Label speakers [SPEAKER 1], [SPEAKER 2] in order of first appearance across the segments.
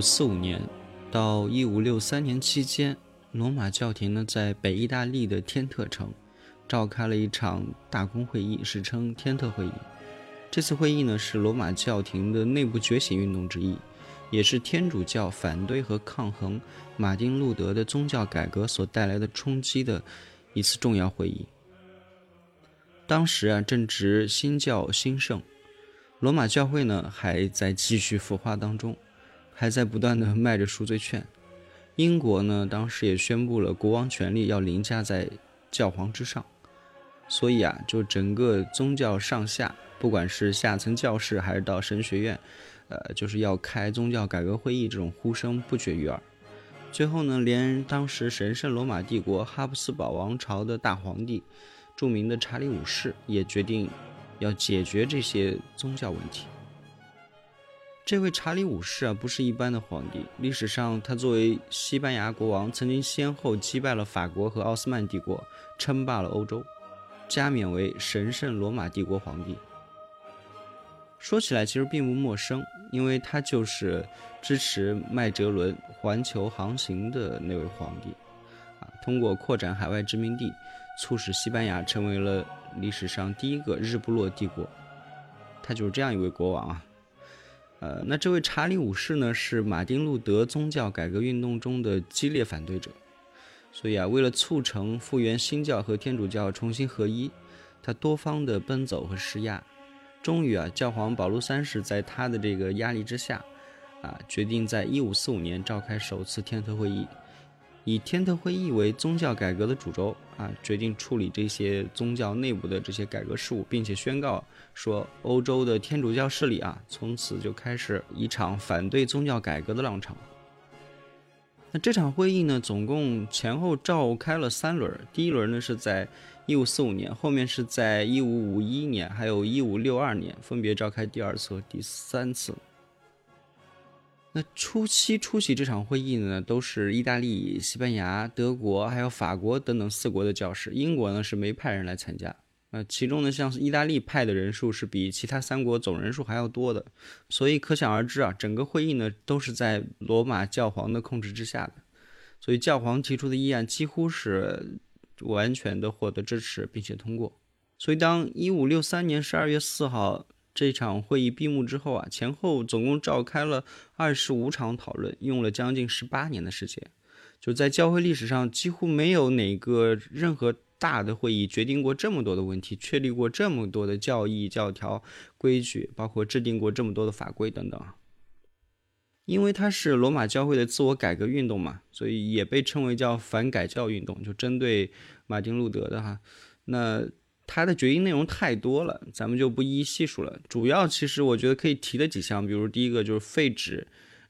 [SPEAKER 1] 四五年到一五六三年期间，罗马教廷呢在北意大利的天特城召开了一场大公会议，史称天特会议。这次会议呢是罗马教廷的内部觉醒运动之一，也是天主教反对和抗衡马丁路德的宗教改革所带来的冲击的一次重要会议。当时啊正值新教兴盛，罗马教会呢还在继续腐化当中。还在不断的卖着赎罪券。英国呢，当时也宣布了国王权力要凌驾在教皇之上，所以啊，就整个宗教上下，不管是下层教士还是到神学院，呃，就是要开宗教改革会议，这种呼声不绝于耳。最后呢，连当时神圣罗马帝国哈布斯堡王朝的大皇帝，著名的查理五世，也决定要解决这些宗教问题。这位查理五世啊，不是一般的皇帝。历史上，他作为西班牙国王，曾经先后击败了法国和奥斯曼帝国，称霸了欧洲，加冕为神圣罗马帝国皇帝。说起来，其实并不陌生，因为他就是支持麦哲伦环球航行的那位皇帝，啊，通过扩展海外殖民地，促使西班牙成为了历史上第一个日不落帝国。他就是这样一位国王啊。呃，那这位查理五世呢，是马丁路德宗教改革运动中的激烈反对者，所以啊，为了促成复原新教和天主教重新合一，他多方的奔走和施压，终于啊，教皇保禄三世在他的这个压力之下，啊，决定在一五四五年召开首次天特会议。以天特会议为宗教改革的主轴啊，决定处理这些宗教内部的这些改革事务，并且宣告说，欧洲的天主教势力啊，从此就开始一场反对宗教改革的浪潮。那这场会议呢，总共前后召开了三轮，第一轮呢是在一五四五年，后面是在一五五一年，还有一五六二年，分别召开第二次和第三次。那初期出席这场会议呢，都是意大利、西班牙、德国还有法国等等四国的教士。英国呢是没派人来参加。那其中呢，像意大利派的人数是比其他三国总人数还要多的，所以可想而知啊，整个会议呢都是在罗马教皇的控制之下的。所以教皇提出的议案几乎是完全的获得支持并且通过。所以当一五六三年十二月四号。这场会议闭幕之后啊，前后总共召开了二十五场讨论，用了将近十八年的时间。就在教会历史上，几乎没有哪个任何大的会议决定过这么多的问题，确立过这么多的教义、教条、规矩，包括制定过这么多的法规等等。因为它是罗马教会的自我改革运动嘛，所以也被称为叫反改教运动，就针对马丁路德的哈。那。它的决议内容太多了，咱们就不一一细数了。主要其实我觉得可以提的几项，比如第一个就是废止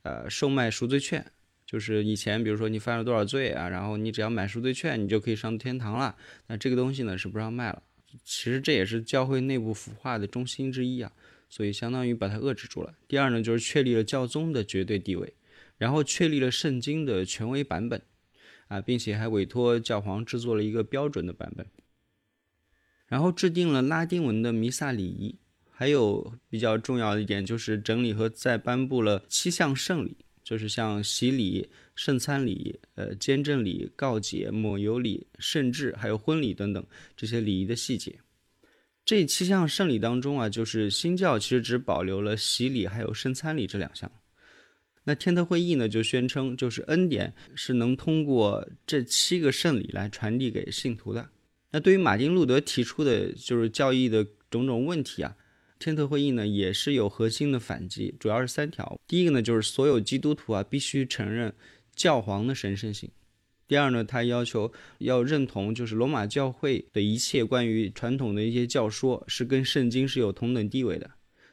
[SPEAKER 1] 呃售卖赎罪券，就是以前比如说你犯了多少罪啊，然后你只要买赎罪券，你就可以上天堂了。那这个东西呢是不让卖了。其实这也是教会内部腐化的中心之一啊，所以相当于把它遏制住了。第二呢，就是确立了教宗的绝对地位，然后确立了圣经的权威版本，啊，并且还委托教皇制作了一个标准的版本，然后制定了拉丁文的弥撒礼仪，还有比较重要的一点就是整理和再颁布了七项圣礼，就是像洗礼。圣餐礼、呃监正礼、告解、抹油礼、圣制，还有婚礼等等这些礼仪的细节。这七项圣礼当中啊，就是新教其实只保留了洗礼还有圣餐礼这两项。那天特会议呢就宣称，就是恩典是能通过这七个圣礼来传递给信徒的。那对于马丁路德提出的就是教义的种种问题啊。天特会议呢也是有核心的反击，主要是三条。第一个呢就是所有基督徒啊必须承认教皇的神圣性。第二呢，他要求要认同就是罗马教会的一切关于传统的一些教说是跟圣经是有同等地位的。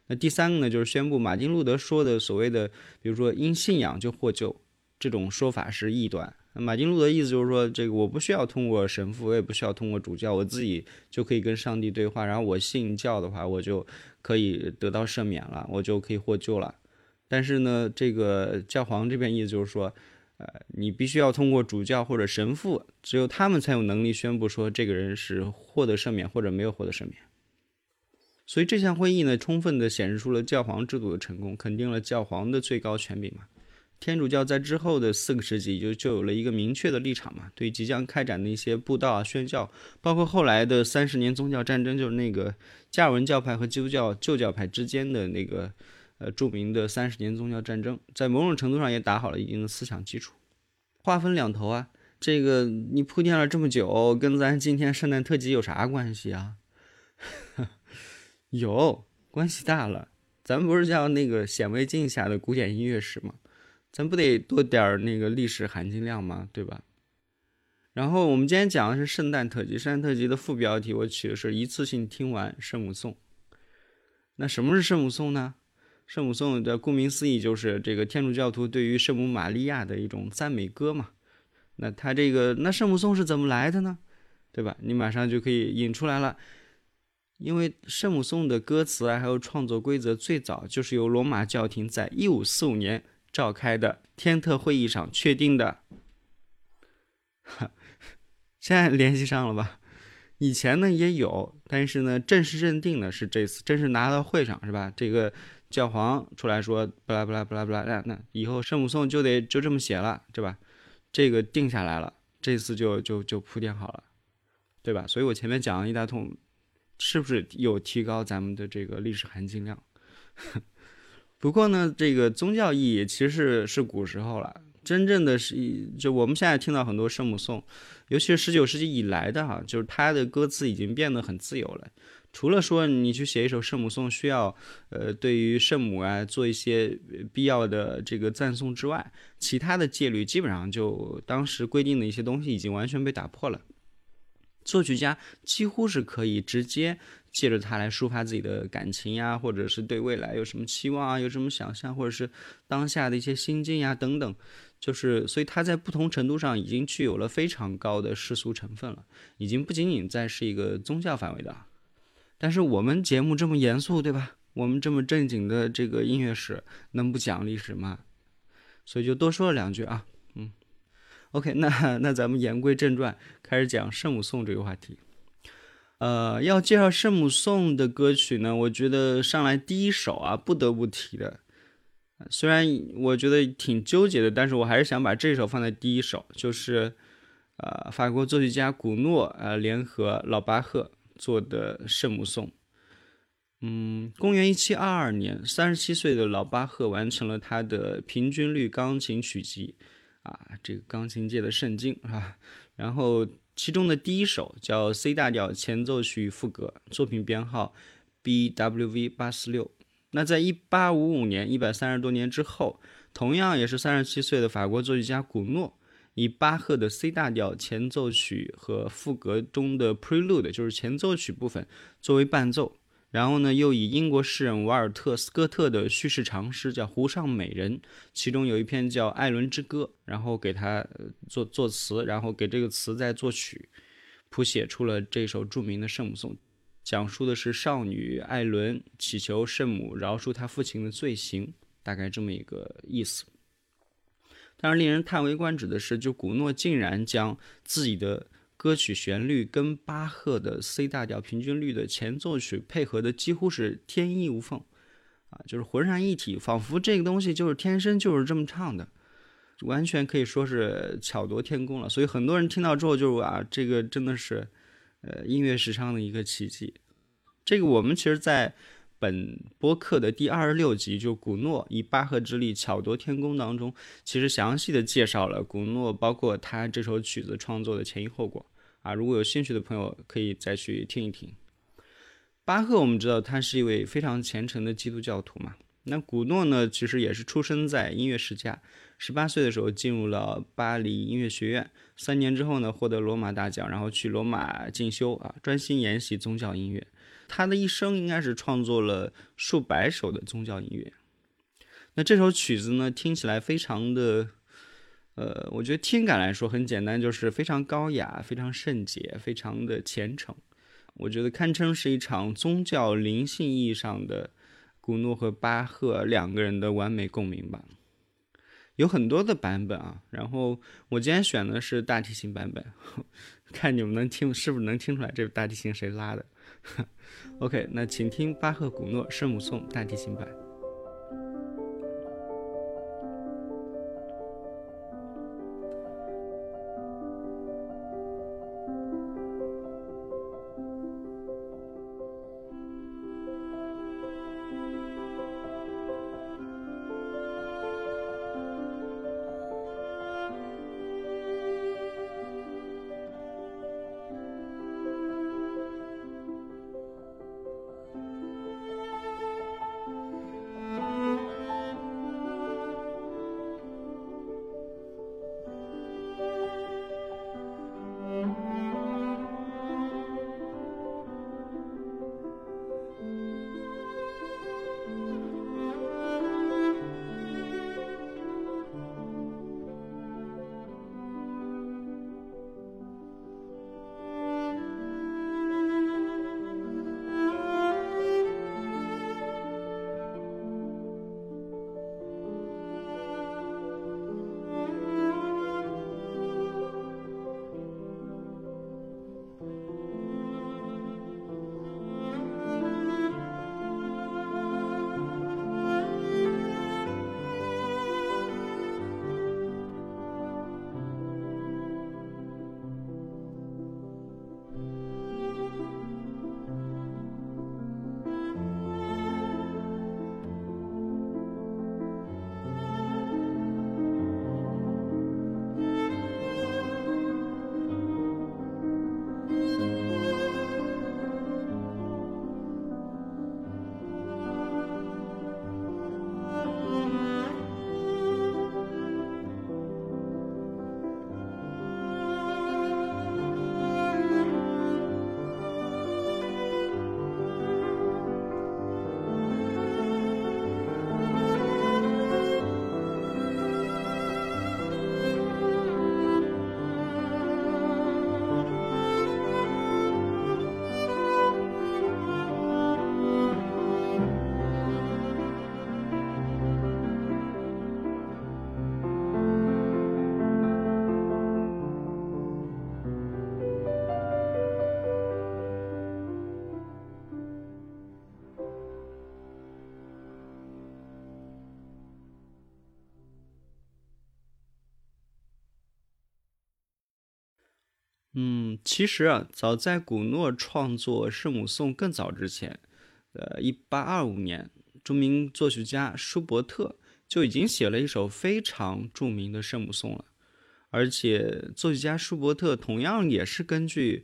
[SPEAKER 1] 那第三个呢就是宣布马丁路德说的所谓的比如说因信仰就获救这种说法是异端。马丁路德意思就是说，这个我不需要通过神父，我也不需要通过主教，我自己就可以跟上帝对话。然后我信教的话，我就可以得到赦免了，我就可以获救了。但是呢，这个教皇这边意思就是说，呃，你必须要通过主教或者神父，只有他们才有能力宣布说这个人是获得赦免或者没有获得赦免。所以这项会议呢，充分的显示出了教皇制度的成功，肯定了教皇的最高权柄嘛。天主教在之后的四个世纪就就有了一个明确的立场嘛，对即将开展的一些布道啊、宣教，包括后来的三十年宗教战争，就是那个加尔文教派和基督教旧教派之间的那个呃著名的三十年宗教战争，在某种程度上也打好了一定的思想基础。话分两头啊，这个你铺垫了这么久，跟咱今天圣诞特辑有啥关系啊？有关系大了，咱们不是叫那个显微镜下的古典音乐史吗？咱不得多点儿那个历史含金量吗？对吧？然后我们今天讲的是圣诞特辑，圣诞特辑的副标题我取的是一次性听完圣母颂。那什么是圣母颂呢？圣母颂的顾名思义就是这个天主教徒对于圣母玛利亚的一种赞美歌嘛。那它这个那圣母颂是怎么来的呢？对吧？你马上就可以引出来了，因为圣母颂的歌词啊，还有创作规则最早就是由罗马教廷在一五四五年。召开的天特会议上确定的，哈现在联系上了吧？以前呢也有，但是呢正式认定的是这次，正式拿到会上是吧？这个教皇出来说，不啦不啦不啦不啦，那那以后圣母颂就得就这么写了，对吧？这个定下来了，这次就就就铺垫好了，对吧？所以我前面讲了一大通，是不是有提高咱们的这个历史含金量？不过呢，这个宗教意义其实是是古时候了。真正的是，就我们现在听到很多圣母颂，尤其是十九世纪以来的哈，就是它的歌词已经变得很自由了。除了说你去写一首圣母颂需要，呃，对于圣母啊做一些必要的这个赞颂之外，其他的戒律基本上就当时规定的一些东西已经完全被打破了。作曲家几乎是可以直接。借着它来抒发自己的感情呀，或者是对未来有什么期望啊，有什么想象，或者是当下的一些心境呀等等，就是所以它在不同程度上已经具有了非常高的世俗成分了，已经不仅仅再是一个宗教范围的。但是我们节目这么严肃，对吧？我们这么正经的这个音乐史，能不讲历史吗？所以就多说了两句啊，嗯，OK，那那咱们言归正传，开始讲圣母颂这个话题。呃，要介绍圣母颂的歌曲呢，我觉得上来第一首啊，不得不提的，虽然我觉得挺纠结的，但是我还是想把这首放在第一首，就是呃，法国作曲家古诺呃联合老巴赫做的圣母颂。嗯，公元一七二二年，三十七岁的老巴赫完成了他的平均律钢琴曲集，啊，这个钢琴界的圣经啊，然后。其中的第一首叫 C 大调前奏曲副歌，作品编号 BWV 八四六。那在一八五五年，一百三十多年之后，同样也是三十七岁的法国作曲家古诺，以巴赫的 C 大调前奏曲和副歌中的 Prelude，就是前奏曲部分作为伴奏，然后呢，又以英国诗人瓦尔特斯科特的叙事长诗叫《湖上美人》，其中有一篇叫《艾伦之歌》，然后给他作作词，然后给这个词再作曲，谱写出了这首著名的圣母颂，讲述的是少女艾伦祈求圣母饶恕她父亲的罪行，大概这么一个意思。但是令人叹为观止的是，就古诺竟然将自己的。歌曲旋律跟巴赫的 C 大调平均律的前奏曲配合的几乎是天衣无缝，啊，就是浑然一体，仿佛这个东西就是天生就是这么唱的，完全可以说是巧夺天工了。所以很多人听到之后就啊，这个真的是，呃，音乐史上的一个奇迹。这个我们其实在本播客的第二十六集，就古诺以巴赫之力巧夺天工当中，其实详细的介绍了古诺包括他这首曲子创作的前因后果。啊，如果有兴趣的朋友可以再去听一听。巴赫，我们知道他是一位非常虔诚的基督教徒嘛。那古诺呢，其实也是出生在音乐世家，十八岁的时候进入了巴黎音乐学院，三年之后呢，获得罗马大奖，然后去罗马进修啊，专心研习宗教音乐。他的一生应该是创作了数百首的宗教音乐。那这首曲子呢，听起来非常的。呃，我觉得听感来说很简单，就是非常高雅、非常圣洁、非常的虔诚。我觉得堪称是一场宗教灵性意义上的古诺和巴赫两个人的完美共鸣吧。有很多的版本啊，然后我今天选的是大提琴版本，看你们能听是不是能听出来这个大提琴谁拉的。OK，那请听巴赫古诺圣母颂大提琴版。嗯，其实啊，早在古诺创作《圣母颂》更早之前，呃，一八二五年，著名作曲家舒伯特就已经写了一首非常著名的《圣母颂》了。而且，作曲家舒伯特同样也是根据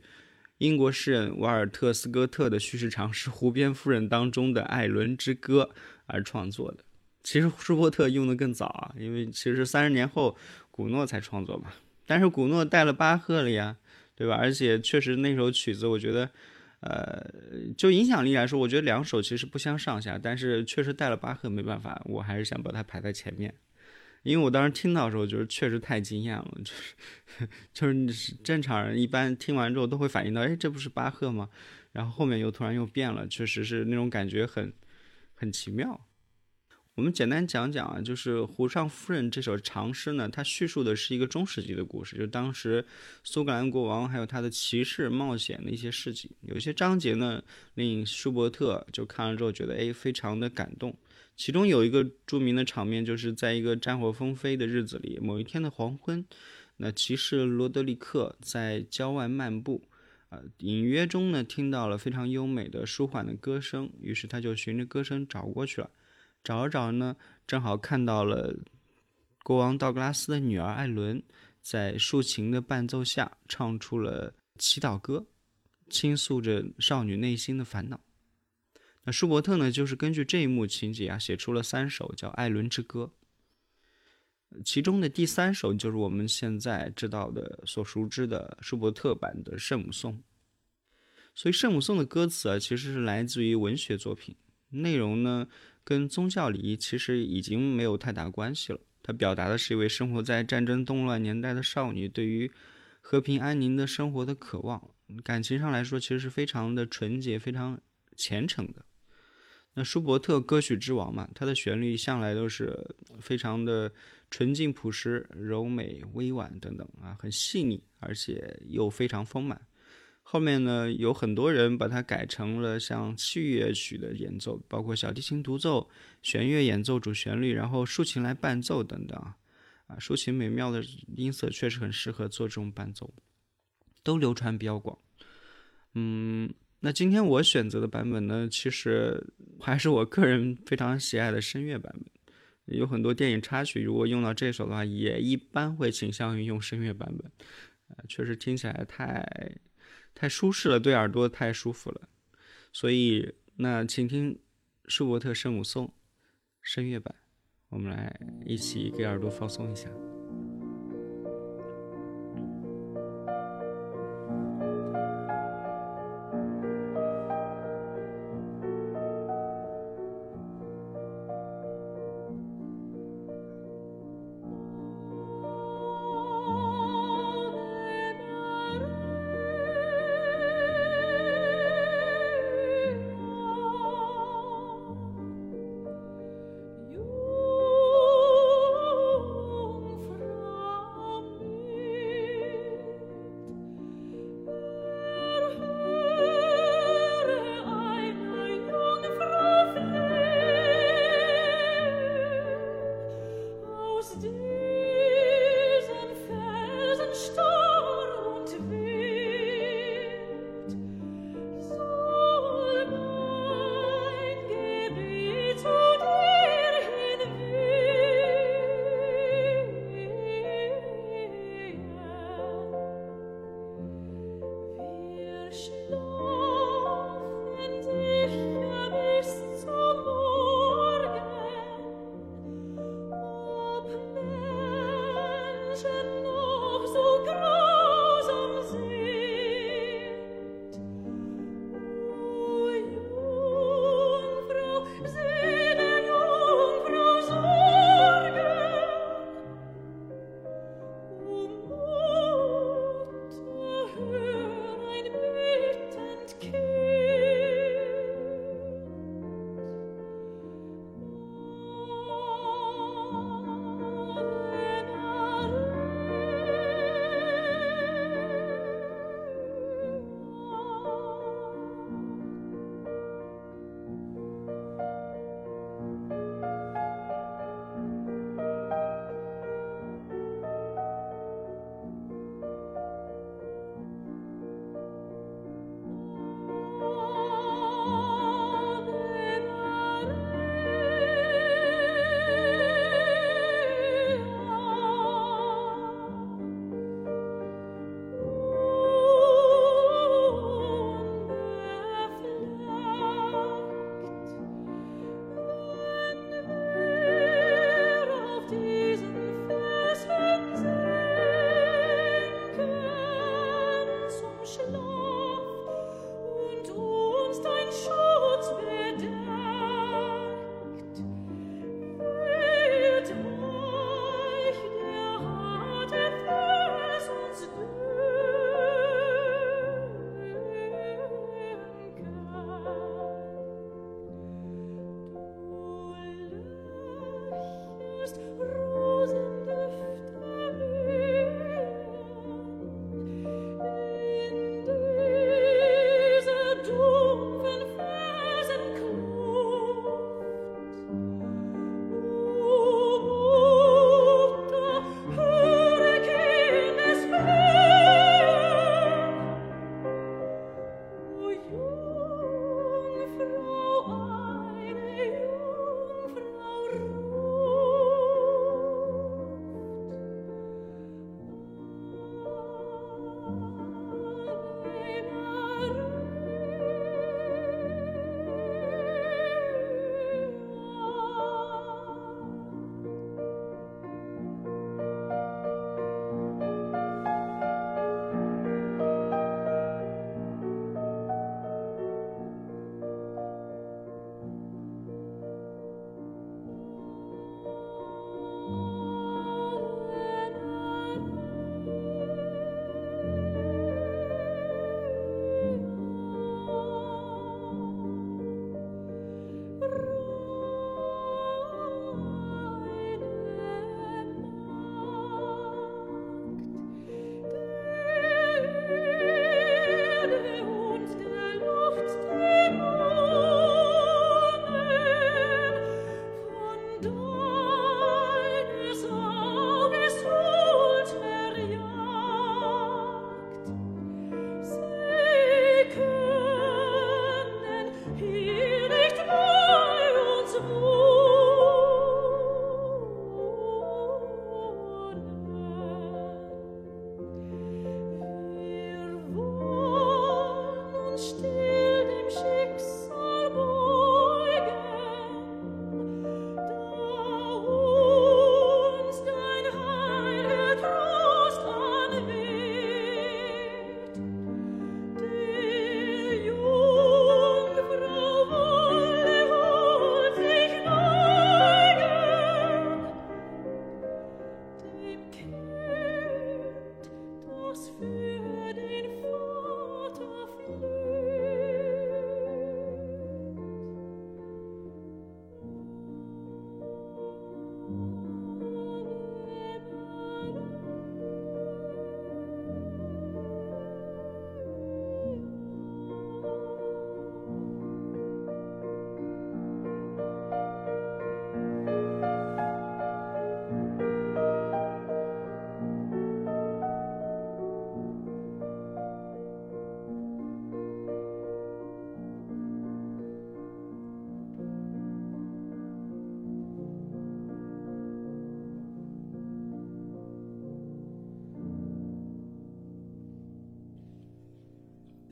[SPEAKER 1] 英国诗人瓦尔特斯科特的叙事长诗《湖边夫人》当中的《艾伦之歌》而创作的。其实，舒伯特用的更早啊，因为其实三十年后古诺才创作嘛。但是，古诺带了巴赫了呀。对吧？而且确实那首曲子，我觉得，呃，就影响力来说，我觉得两首其实不相上下，但是确实带了巴赫没办法，我还是想把它排在前面，因为我当时听到的时候，就是确实太惊艳了，就是 就是正常人一般听完之后都会反应到，哎，这不是巴赫吗？然后后面又突然又变了，确实是那种感觉很很奇妙。我们简单讲讲啊，就是《湖上夫人》这首长诗呢，它叙述的是一个中世纪的故事，就当时苏格兰国王还有他的骑士冒险的一些事情。有些章节呢，令舒伯特就看了之后觉得，哎，非常的感动。其中有一个著名的场面，就是在一个战火纷飞的日子里，某一天的黄昏，那骑士罗德里克在郊外漫步，啊，隐约中呢听到了非常优美的舒缓的歌声，于是他就循着歌声找过去了。找着找呢，正好看到了国王道格拉斯的女儿艾伦，在竖琴的伴奏下唱出了祈祷歌，倾诉着少女内心的烦恼。那舒伯特呢，就是根据这一幕情节啊，写出了三首叫《艾伦之歌》，其中的第三首就是我们现在知道的、所熟知的舒伯特版的《圣母颂》。所以，《圣母颂》的歌词啊，其实是来自于文学作品，内容呢。跟宗教礼仪其实已经没有太大关系了。它表达的是一位生活在战争动乱年代的少女对于和平安宁的生活的渴望。感情上来说，其实是非常的纯洁、非常虔诚的。那舒伯特歌曲之王嘛，他的旋律向来都是非常的纯净、朴实、柔美、委婉等等啊，很细腻，而且又非常丰满。后面呢，有很多人把它改成了像器乐曲的演奏，包括小提琴独奏、弦乐演奏主旋律，然后竖琴来伴奏等等啊。竖琴美妙的音色确实很适合做这种伴奏，都流传比较广。嗯，那今天我选择的版本呢，其实还是我个人非常喜爱的声乐版本。有很多电影插曲，如果用到这首的话，也一般会倾向于用声乐版本。啊，确实听起来太。太舒适了，对耳朵太舒服了，所以那请听舒伯特圣母颂声乐版，我们来一起给耳朵放松一下。must do.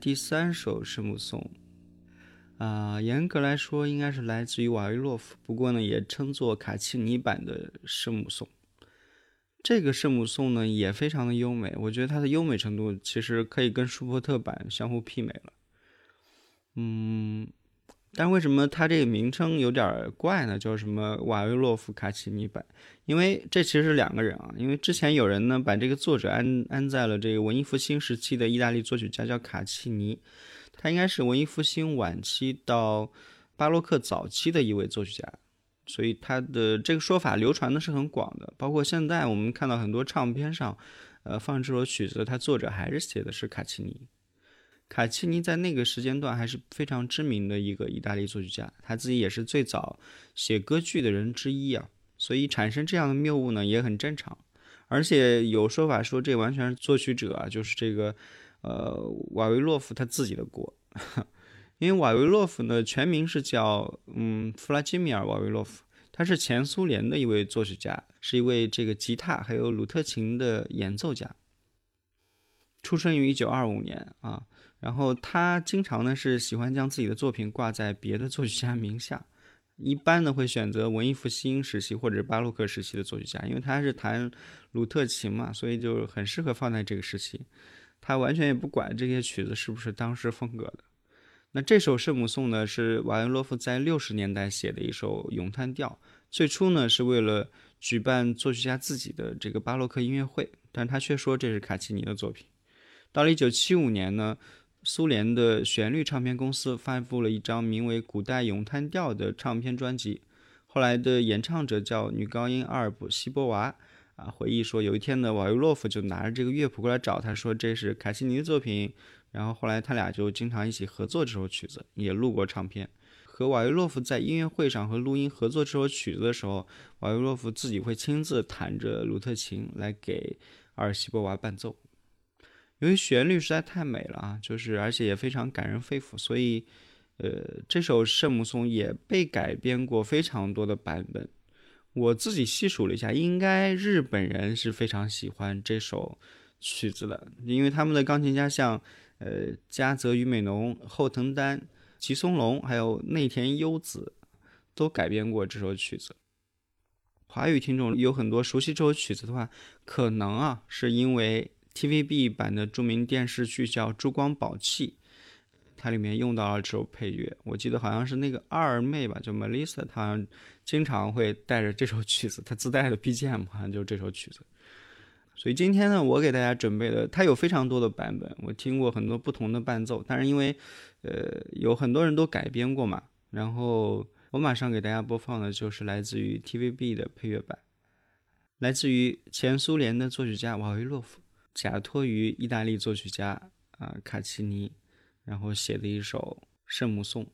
[SPEAKER 1] 第三首圣母颂，啊，严格来说应该是来自于瓦维洛夫，不过呢，也称作卡契尼版的圣母颂。这个圣母颂呢也非常的优美，我觉得它的优美程度其实可以跟舒伯特版相互媲美了。嗯，但为什么它这个名称有点怪呢？叫什么瓦维洛夫卡奇尼版？因为这其实是两个人啊。因为之前有人呢把这个作者安安在了这个文艺复兴时期的意大利作曲家叫卡奇尼，他应该是文艺复兴晚期到巴洛克早期的一位作曲家。所以他的这个说法流传的是很广的，包括现在我们看到很多唱片上，呃，放这首曲子，它作者还是写的是卡奇尼。卡契尼在那个时间段还是非常知名的一个意大利作曲家，他自己也是最早写歌剧的人之一啊。所以产生这样的谬误呢，也很正常。而且有说法说这完全是作曲者啊，就是这个呃瓦维洛夫他自己的锅。因为瓦维洛夫呢，全名是叫嗯弗拉基米尔·瓦维洛夫，他是前苏联的一位作曲家，是一位这个吉他还有鲁特琴的演奏家，出生于一九二五年啊。然后他经常呢是喜欢将自己的作品挂在别的作曲家名下，一般呢会选择文艺复兴时期或者巴洛克时期的作曲家，因为他是弹鲁特琴嘛，所以就很适合放在这个时期。他完全也不管这些曲子是不是当时风格的。那这首圣母颂呢，是瓦伦洛夫在六十年代写的一首咏叹调。最初呢，是为了举办作曲家自己的这个巴洛克音乐会，但他却说这是卡奇尼的作品。到了一九七五年呢，苏联的旋律唱片公司发布了一张名为《古代咏叹调》的唱片专辑。后来的演唱者叫女高音阿尔布西波娃啊，回忆说，有一天呢，瓦尤洛夫就拿着这个乐谱过来找他，说这是卡西尼的作品。然后后来他俩就经常一起合作这首曲子，也录过唱片。和瓦维洛夫在音乐会上和录音合作这首曲子的时候，瓦维洛夫自己会亲自弹着鲁特琴来给阿尔西波娃伴奏。由于旋律实在太美了啊，就是而且也非常感人肺腑，所以，呃，这首圣母颂也被改编过非常多的版本。我自己细数了一下，应该日本人是非常喜欢这首曲子的，因为他们的钢琴家像。呃，加泽于美浓、后藤丹、吉松隆，还有内田优子，都改编过这首曲子。华语听众有很多熟悉这首曲子的话，可能啊，是因为 TVB 版的著名电视剧叫《珠光宝气》，它里面用到了这首配乐。我记得好像是那个二妹吧，就 Melissa，她经常会带着这首曲子，她自带的 BGM 好像就是这首曲子。所以今天呢，我给大家准备的，它有非常多的版本，我听过很多不同的伴奏，但是因为，呃，有很多人都改编过嘛，然后我马上给大家播放的就是来自于 TVB 的配乐版，来自于前苏联的作曲家瓦维洛夫，假托于意大利作曲家啊卡奇尼，然后写的一首圣母颂。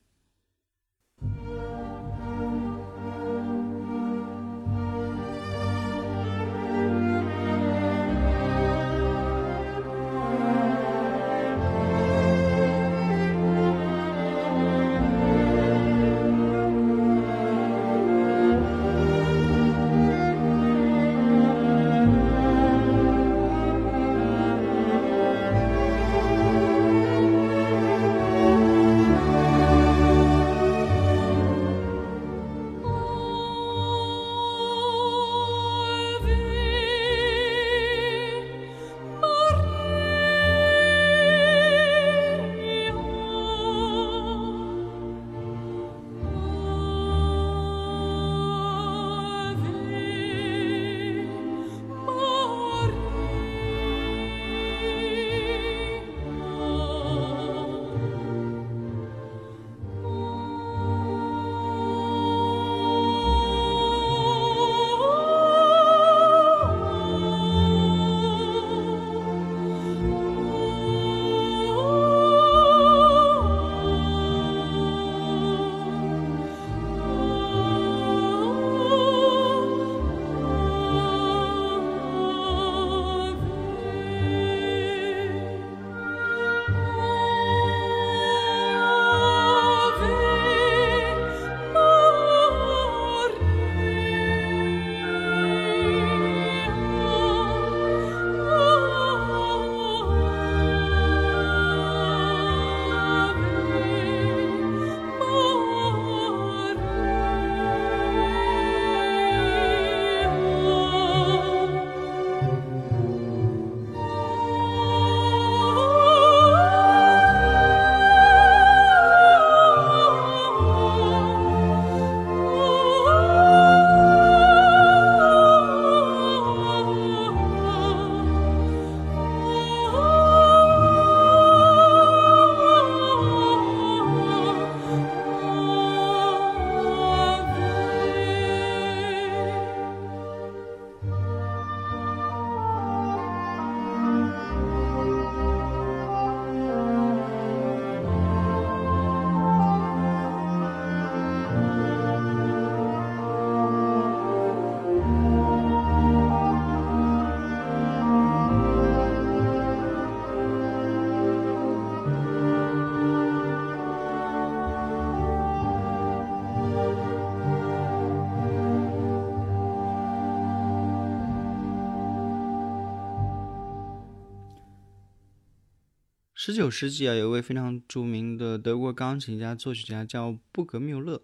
[SPEAKER 1] 十九世纪啊，有一位非常著名的德国钢琴家、作曲家叫布格缪勒。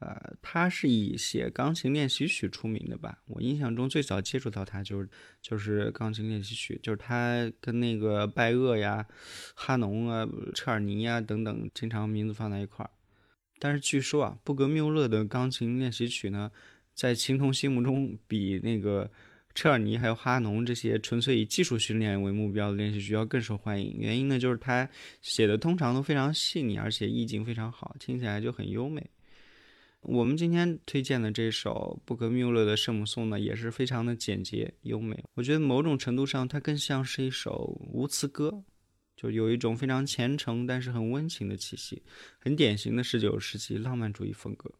[SPEAKER 1] 呃，他是以写钢琴练习曲出名的吧？我印象中最早接触到他就是就是钢琴练习曲，就是他跟那个拜厄呀、哈农啊、车尔尼呀等等经常名字放在一块儿。但是据说啊，布格缪勒的钢琴练习曲呢，在琴童心目中比那个车尔尼还有哈农这些纯粹以技术训练为目标的练习曲要更受欢迎。原因呢，就是他写的通常都非常细腻，而且意境非常好，听起来就很优美。我们今天推荐的这首布格缪勒的圣母颂呢，也是非常的简洁优美。我觉得某种程度上，它更像是一首无词歌，就有一种非常虔诚但是很温情的气息，很典型的十九世纪浪漫主义风格。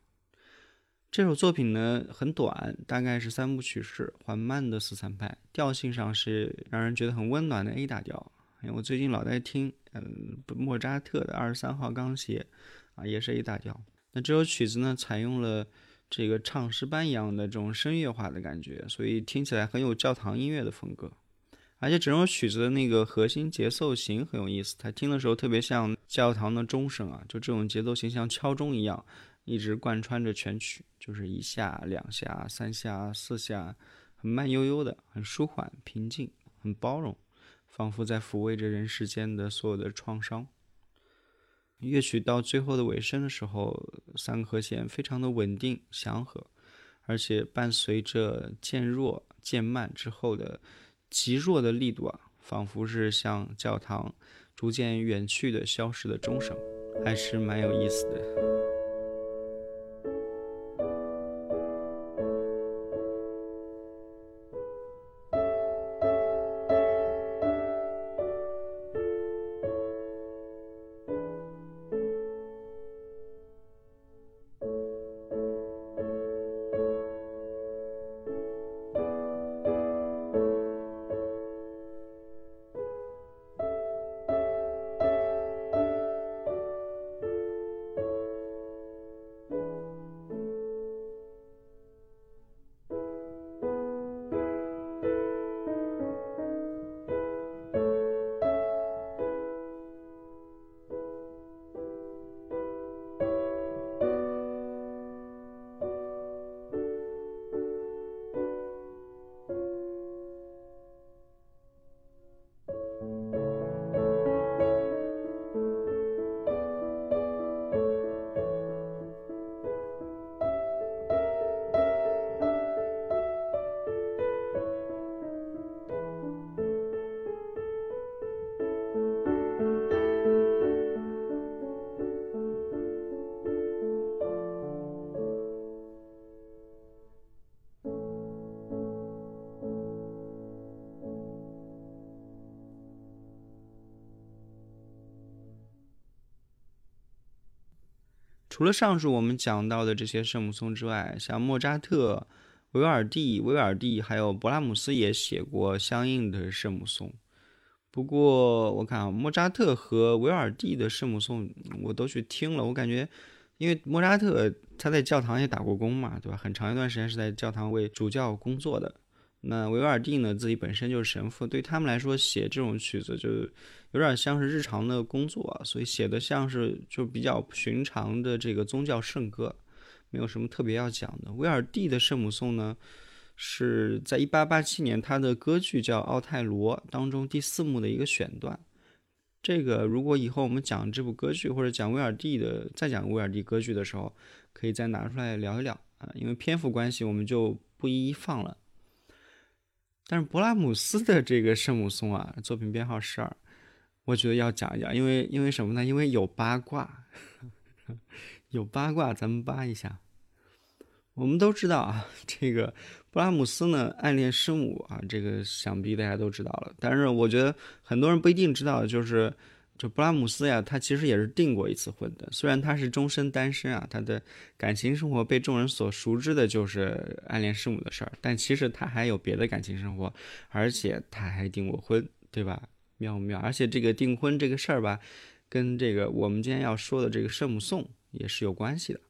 [SPEAKER 1] 这首作品呢很短，大概是三部曲式，缓慢的四三拍，调性上是让人觉得很温暖的 A 大调。因为我最近老在听，嗯，莫扎特的二十三号钢协，啊，也是 A 大调。那这首曲子呢，采用了这个唱诗班一样的这种声乐化的感觉，所以听起来很有教堂音乐的风格。而且整首曲子的那个核心节奏型很有意思，它听的时候特别像教堂的钟声啊，就这种节奏型像敲钟一样，一直贯穿着全曲，就是一下、两下、三下、四下，很慢悠悠的，很舒缓、平静、很包容，仿佛在抚慰着人世间的所有的创伤。乐曲到最后的尾声的时候，三个和弦非常的稳定祥和，而且伴随着渐弱渐慢之后的极弱的力度啊，仿佛是像教堂逐渐远去的消失的钟声，还是蛮有意思的。除了上述我们讲到的这些圣母颂之外，像莫扎特、维尔蒂、维尔蒂还有勃拉姆斯也写过相应的圣母颂。不过我看啊，莫扎特和维尔蒂的圣母颂我都去听了，我感觉，因为莫扎特他在教堂也打过工嘛，对吧？很长一段时间是在教堂为主教工作的。那维尔蒂呢，自己本身就是神父，对他们来说写这种曲子就有点像是日常的工作啊，所以写的像是就比较寻常的这个宗教圣歌，没有什么特别要讲的。维尔蒂的圣母颂呢，是在一八八七年他的歌剧叫《奥泰罗》当中第四幕的一个选段。这个如果以后我们讲这部歌剧或者讲威尔蒂的再讲威尔蒂歌剧的时候，可以再拿出来聊一聊啊，因为篇幅关系，我们就不一一放了。但是勃拉姆斯的这个圣母颂啊，作品编号十二，我觉得要讲一讲，因为因为什么呢？因为有八卦，有八卦，咱们扒一下。我们都知道啊，这个勃拉姆斯呢暗恋圣母啊，这个想必大家都知道了。但是我觉得很多人不一定知道，就是。就布拉姆斯呀，他其实也是订过一次婚的。虽然他是终身单身啊，他的感情生活被众人所熟知的就是暗恋圣母的事儿，但其实他还有别的感情生活，而且他还订过婚，对吧？妙不妙？而且这个订婚这个事儿吧，跟这个我们今天要说的这个圣母颂也是有关系的。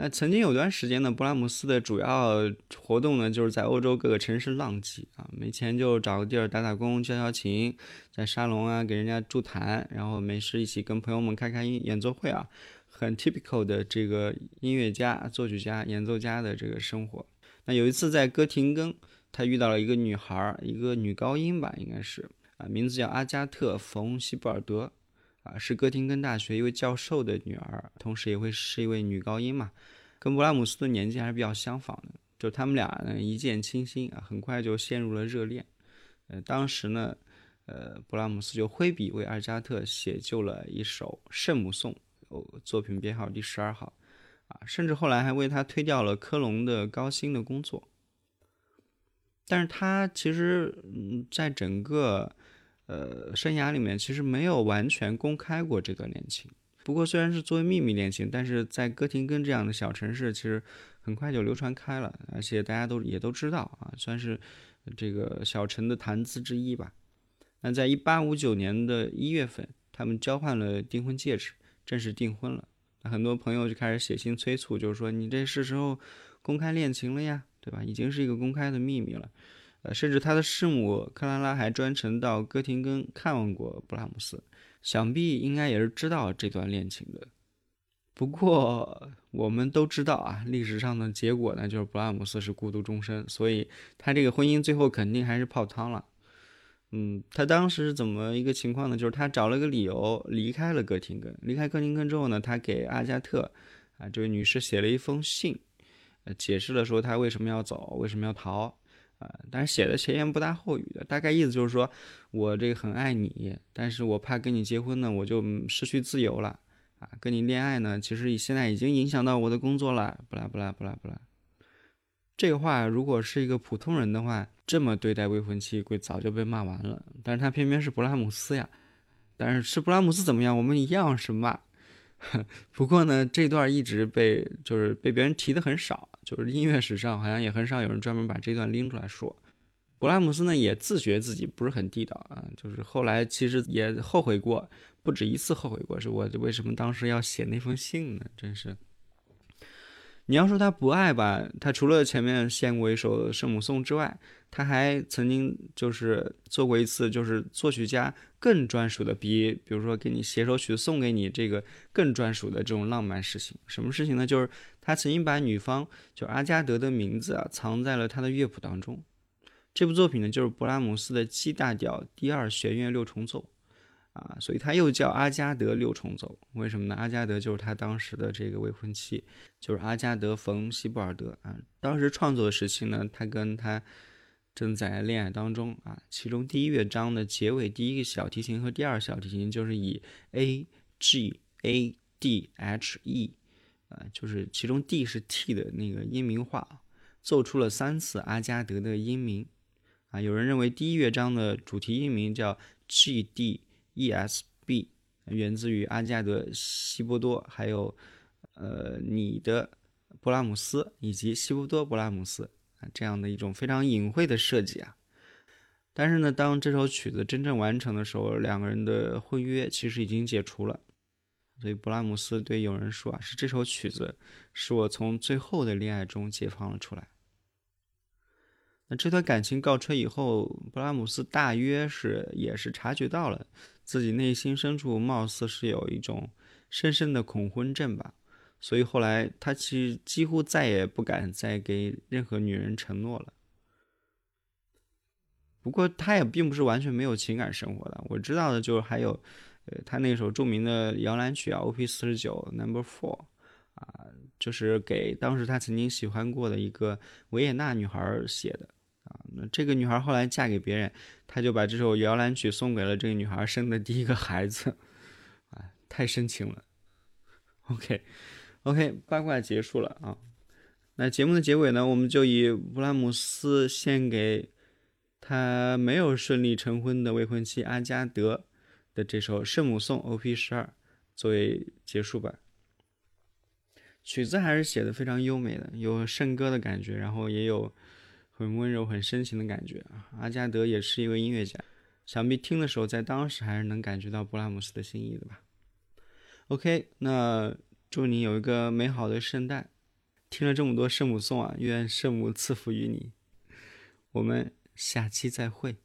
[SPEAKER 1] 那曾经有段时间呢，布拉姆斯的主要活动呢，就是在欧洲各个城市浪迹啊，没钱就找个地儿打打工、教教琴，在沙龙啊给人家助弹，然后没事一起跟朋友们开开音演奏会啊，很 typical 的这个音乐家、作曲家、演奏家的这个生活。那有一次在哥廷根，他遇到了一个女孩，一个女高音吧，应该是啊，名字叫阿加特·冯·希布尔德。啊，是哥廷根大学一位教授的女儿，同时也会是一位女高音嘛，跟布拉姆斯的年纪还是比较相仿的。就他们俩呢一见倾心啊，很快就陷入了热恋。呃，当时呢，呃，布拉姆斯就挥笔为阿加特写就了一首圣母颂，哦，作品编号第十二号，啊，甚至后来还为他推掉了科隆的高薪的工作。但是他其实，嗯，在整个。呃，生涯里面其实没有完全公开过这段恋情。不过虽然是作为秘密恋情，但是在哥廷根这样的小城市，其实很快就流传开了，而且大家都也都知道啊，算是这个小城的谈资之一吧。那在一八五九年的一月份，他们交换了订婚戒指，正式订婚了。那很多朋友就开始写信催促，就是说你这是时候公开恋情了呀，对吧？已经是一个公开的秘密了。呃，甚至他的师母克拉拉还专程到哥廷根看望过布拉姆斯，想必应该也是知道这段恋情的。不过我们都知道啊，历史上的结果呢，就是布拉姆斯是孤独终身，所以他这个婚姻最后肯定还是泡汤了。嗯，他当时是怎么一个情况呢？就是他找了个理由离开了哥廷根。离开哥廷根之后呢，他给阿加特啊这位女士写了一封信，呃，解释了说他为什么要走，为什么要逃。啊，但是写的前言不搭后语的，大概意思就是说，我这个很爱你，但是我怕跟你结婚呢，我就失去自由了啊。跟你恋爱呢，其实现在已经影响到我的工作了，不啦不啦不啦不啦。这个话如果是一个普通人的话，这么对待未婚妻，会早就被骂完了。但是他偏偏是布拉姆斯呀，但是是布拉姆斯怎么样，我们一样是骂。不过呢，这段一直被就是被别人提的很少。就是音乐史上好像也很少有人专门把这段拎出来说。勃拉姆斯呢也自觉自己不是很地道啊，就是后来其实也后悔过，不止一次后悔过，是我为什么当时要写那封信呢？真是。你要说他不爱吧，他除了前面献过一首圣母颂之外，他还曾经就是做过一次，就是作曲家更专属的，比比如说给你写首曲送给你这个更专属的这种浪漫事情。什么事情呢？就是他曾经把女方就阿加德的名字啊藏在了他的乐谱当中。这部作品呢，就是勃拉姆斯的 G 大调第二弦乐六重奏。啊，所以他又叫阿加德六重奏，为什么呢？阿加德就是他当时的这个未婚妻，就是阿加德冯希布尔德啊。当时创作的时期呢，他跟他正在恋爱当中啊。其中第一乐章的结尾，第一个小提琴和第二小提琴就是以 A G A D H E 啊，就是其中 D 是 T 的那个音名化，奏出了三次阿加德的音名啊。有人认为第一乐章的主题音名叫 G D。E.S.B 源自于阿加德·希波多，还有呃你的布拉姆斯以及希波多·布拉姆斯啊这样的一种非常隐晦的设计啊。但是呢，当这首曲子真正完成的时候，两个人的婚约其实已经解除了。所以布拉姆斯对友人说啊：“是这首曲子使我从最后的恋爱中解放了出来。”那这段感情告吹以后，布拉姆斯大约是也是察觉到了。自己内心深处貌似是有一种深深的恐婚症吧，所以后来他其实几乎再也不敢再给任何女人承诺了。不过他也并不是完全没有情感生活的，我知道的就是还有，呃，他那首著名的摇篮曲啊，O.P. 四十九 Number Four，啊，就是给当时他曾经喜欢过的一个维也纳女孩写的。啊，那这个女孩后来嫁给别人，他就把这首摇篮曲送给了这个女孩生的第一个孩子，啊，太深情了。OK OK，八卦结束了啊。那节目的结尾呢，我们就以布拉姆斯献给他没有顺利成婚的未婚妻阿加德的这首圣母颂 O.P. 十二作为结束吧。曲子还是写的非常优美的，有圣歌的感觉，然后也有。很温柔、很深情的感觉啊！阿加德也是一位音乐家，想必听的时候在当时还是能感觉到布拉姆斯的心意的吧。OK，那祝你有一个美好的圣诞听了这么多圣母颂啊，愿圣母赐福于你。我们下期再会。